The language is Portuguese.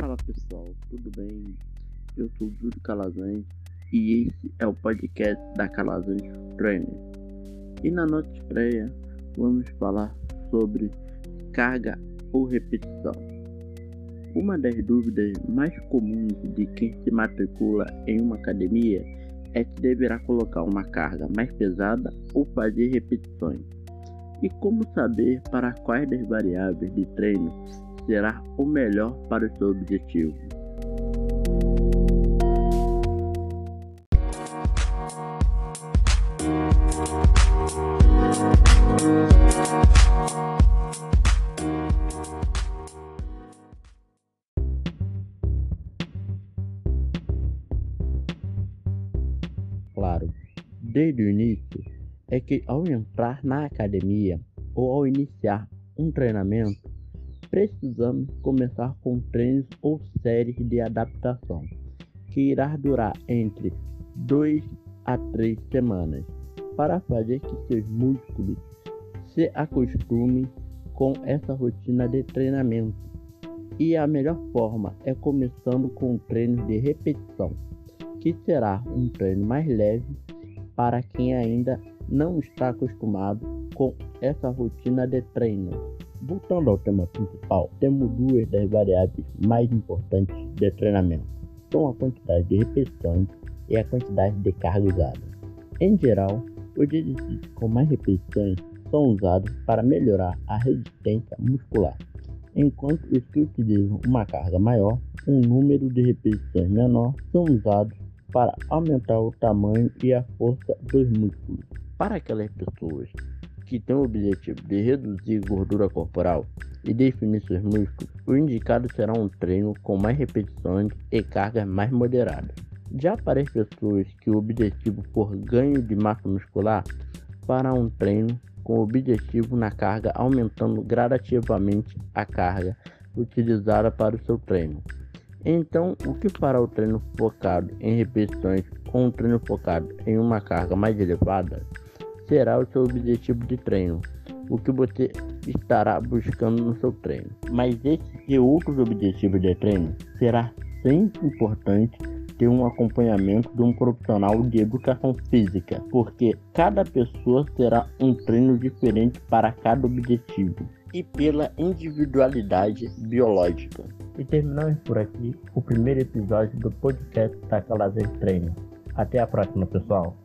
Fala pessoal, tudo bem? Eu sou o Júlio Calazans e esse é o podcast da Calazans Trainer. E na nossa estreia vamos falar sobre carga ou repetição. Uma das dúvidas mais comuns de quem se matricula em uma academia é se deverá colocar uma carga mais pesada ou fazer repetições. E como saber para quais das variáveis de treino será o melhor para o seu objetivo. Claro, desde o início é que ao entrar na academia ou ao iniciar um treinamento, precisamos começar com treinos ou séries de adaptação, que irá durar entre 2 a 3 semanas, para fazer que seus músculos se acostumem com essa rotina de treinamento. E a melhor forma é começando com treinos de repetição, que será um treino mais leve para quem ainda não está acostumado com essa rotina de treino. Voltando ao tema principal, temos duas das variáveis mais importantes de treinamento. São a quantidade de repetições e a quantidade de carga usada. Em geral, os exercícios com mais repetições são usados para melhorar a resistência muscular, enquanto os que utilizam uma carga maior, um número de repetições menor, são usados para aumentar o tamanho e a força dos músculos. Para aquelas pessoas que tem o objetivo de reduzir gordura corporal e definir seus músculos, o indicado será um treino com mais repetições e cargas mais moderadas. Já para as pessoas que o objetivo for ganho de massa muscular, fará um treino com o objetivo na carga aumentando gradativamente a carga utilizada para o seu treino. Então, o que fará o treino focado em repetições com um treino focado em uma carga mais elevada? Será o seu objetivo de treino, o que você estará buscando no seu treino. Mas esse e outros objetivos de treino será sempre importante ter um acompanhamento de um profissional de educação física, porque cada pessoa terá um treino diferente para cada objetivo e pela individualidade biológica. E terminamos por aqui o primeiro episódio do podcast da Calazer Treino. Até a próxima, pessoal!